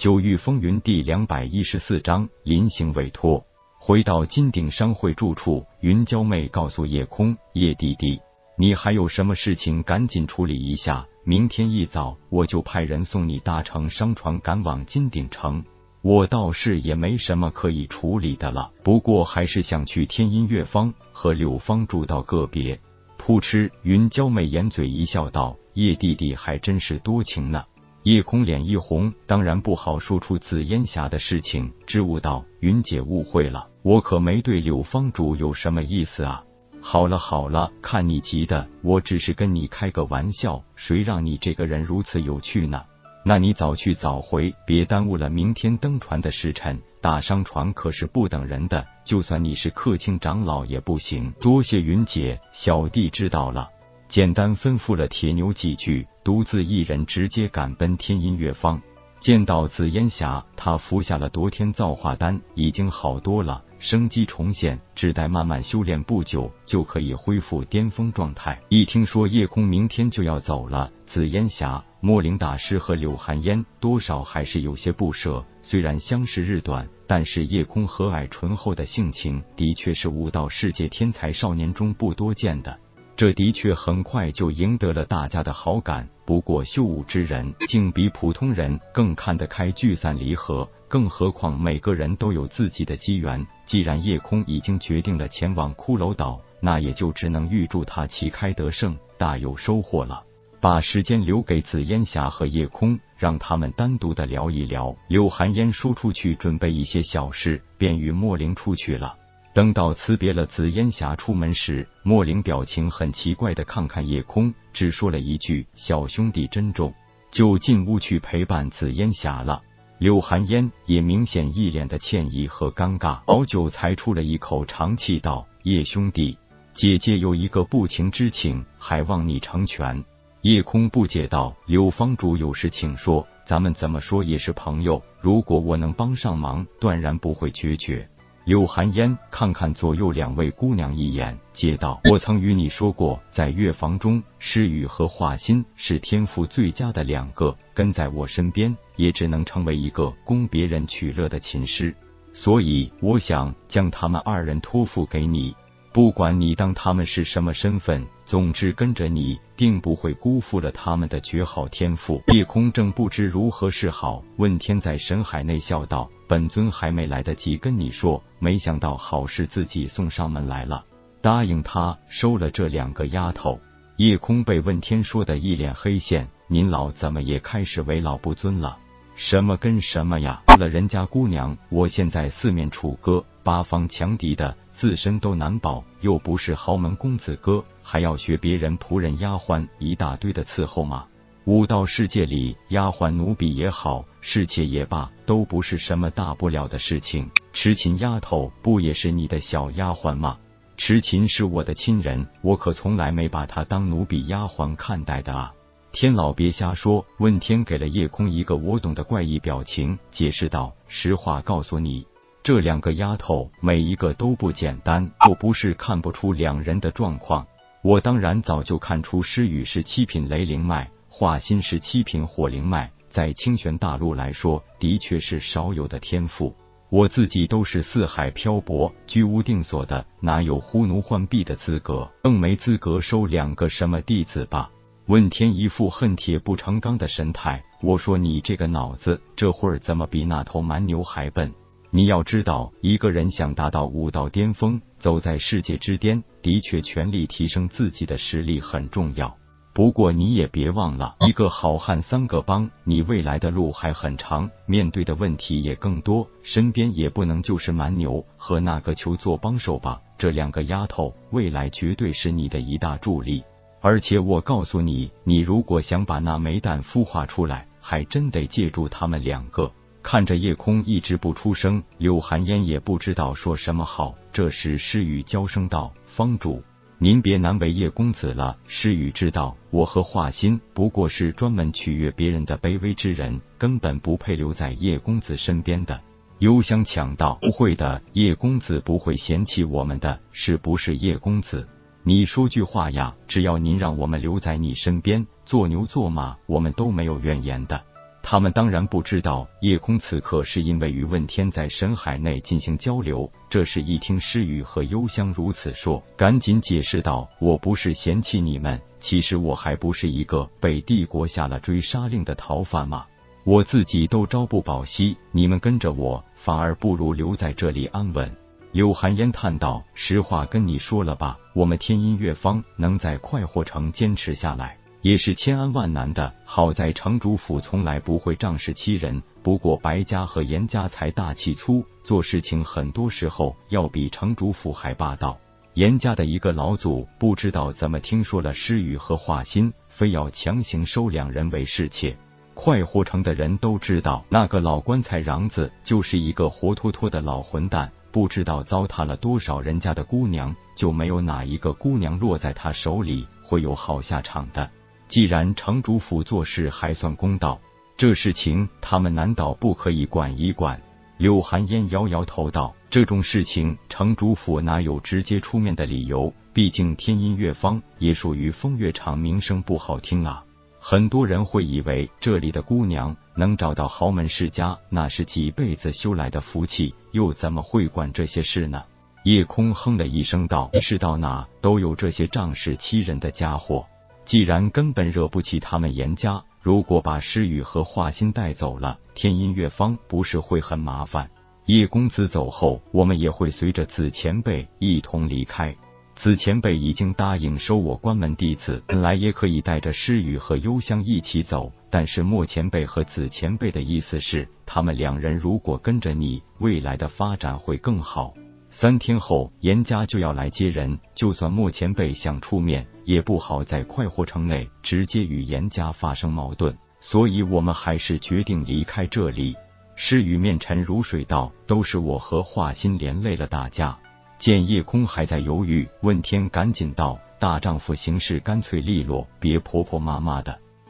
九域风云第两百一十四章临行委托。回到金鼎商会住处，云娇妹告诉叶空：“叶弟弟，你还有什么事情，赶紧处理一下。明天一早，我就派人送你搭乘商船赶往金鼎城。我倒是也没什么可以处理的了，不过还是想去天音乐坊和柳芳住到个别。”扑哧，云娇妹掩嘴一笑，道：“叶弟弟还真是多情呢。”叶空脸一红，当然不好说出紫烟霞的事情，支吾道：“云姐误会了，我可没对柳方主有什么意思啊。”好了好了，看你急的，我只是跟你开个玩笑，谁让你这个人如此有趣呢？那你早去早回，别耽误了明天登船的时辰。打商船可是不等人的，就算你是客卿长老也不行。多谢云姐，小弟知道了。简单吩咐了铁牛几句，独自一人直接赶奔天音乐坊。见到紫烟霞，他服下了夺天造化丹，已经好多了，生机重现，只待慢慢修炼，不久就可以恢复巅峰状态。一听说夜空明天就要走了，紫烟霞、莫灵大师和柳寒烟多少还是有些不舍。虽然相识日短，但是夜空和蔼醇厚的性情，的确是武道世界天才少年中不多见的。这的确很快就赢得了大家的好感。不过修武之人竟比普通人更看得开聚散离合，更何况每个人都有自己的机缘。既然夜空已经决定了前往骷髅岛，那也就只能预祝他旗开得胜，大有收获了。把时间留给紫烟霞和夜空，让他们单独的聊一聊。柳寒烟说出去准备一些小事，便与莫灵出去了。等到辞别了紫烟霞出门时，莫灵表情很奇怪的看看夜空，只说了一句：“小兄弟珍重。”就进屋去陪伴紫烟霞了。柳寒烟也明显一脸的歉意和尴尬，好久才出了一口长气，道：“叶兄弟，姐姐有一个不情之请，还望你成全。”夜空不解道：“柳方主有事请说，咱们怎么说也是朋友，如果我能帮上忙，断然不会决绝。”柳寒烟看看左右两位姑娘一眼，接道：“我曾与你说过，在乐房中，诗雨和画心是天赋最佳的两个，跟在我身边，也只能成为一个供别人取乐的琴师。所以，我想将他们二人托付给你。”不管你当他们是什么身份，总之跟着你，定不会辜负了他们的绝好天赋。夜空正不知如何是好，问天在神海内笑道：“本尊还没来得及跟你说，没想到好事自己送上门来了。答应他收了这两个丫头。”夜空被问天说的一脸黑线，您老怎么也开始为老不尊了？什么跟什么呀？为了人家姑娘，我现在四面楚歌，八方强敌的。自身都难保，又不是豪门公子哥，还要学别人仆人丫鬟一大堆的伺候吗？武道世界里，丫鬟奴婢也好，侍妾也罢，都不是什么大不了的事情。痴琴丫头不也是你的小丫鬟吗？痴琴是我的亲人，我可从来没把她当奴婢丫鬟看待的啊！天老别瞎说。问天给了夜空一个我懂的怪异表情，解释道：“实话告诉你。”这两个丫头每一个都不简单，我不是看不出两人的状况。我当然早就看出诗雨是七品雷灵脉，华心是七品火灵脉，在清玄大陆来说，的确是少有的天赋。我自己都是四海漂泊、居无定所的，哪有呼奴唤婢的资格？更没资格收两个什么弟子吧？问天一副恨铁不成钢的神态，我说你这个脑子这会儿怎么比那头蛮牛还笨？你要知道，一个人想达到武道巅峰，走在世界之巅，的确全力提升自己的实力很重要。不过你也别忘了，一个好汉三个帮，你未来的路还很长，面对的问题也更多，身边也不能就是蛮牛和那个球做帮手吧？这两个丫头，未来绝对是你的一大助力。而且我告诉你，你如果想把那煤蛋孵化出来，还真得借助他们两个。看着夜空一直不出声，柳寒烟也不知道说什么好。这时诗雨娇声道：“方主，您别难为叶公子了。诗雨知道，我和华心不过是专门取悦别人的卑微之人，根本不配留在叶公子身边的。”幽香抢道：“不会的，叶公子不会嫌弃我们的，是不是？叶公子，你说句话呀！只要您让我们留在你身边，做牛做马，我们都没有怨言的。”他们当然不知道，夜空此刻是因为与问天在深海内进行交流。这时一听诗雨和幽香如此说，赶紧解释道：“我不是嫌弃你们，其实我还不是一个被帝国下了追杀令的逃犯吗？我自己都朝不保夕，你们跟着我，反而不如留在这里安稳。”柳寒烟叹道：“实话跟你说了吧，我们天音乐方能在快活城坚持下来。”也是千安万难的，好在城主府从来不会仗势欺人。不过白家和严家财大气粗，做事情很多时候要比城主府还霸道。严家的一个老祖不知道怎么听说了诗雨和华心，非要强行收两人为侍妾。快活城的人都知道，那个老棺材瓤子就是一个活脱脱的老混蛋，不知道糟蹋了多少人家的姑娘，就没有哪一个姑娘落在他手里会有好下场的。既然城主府做事还算公道，这事情他们难道不可以管一管？柳寒烟摇摇头道：“这种事情，城主府哪有直接出面的理由？毕竟天音乐坊也属于风月场，名声不好听啊。很多人会以为这里的姑娘能找到豪门世家，那是几辈子修来的福气，又怎么会管这些事呢？”夜空哼了一声道：“世到哪都有这些仗势欺人的家伙。”既然根本惹不起他们严家，如果把诗雨和华心带走了，天音乐坊不是会很麻烦？叶公子走后，我们也会随着子前辈一同离开。子前辈已经答应收我关门弟子，本来也可以带着诗雨和幽香一起走，但是莫前辈和子前辈的意思是，他们两人如果跟着你，未来的发展会更好。三天后，严家就要来接人。就算莫前辈想出面，也不好在快活城内直接与严家发生矛盾，所以我们还是决定离开这里。诗雨面沉如水道：“都是我和华心连累了大家。”见夜空还在犹豫，问天赶紧道：“大丈夫行事干脆利落，别婆婆妈妈的。”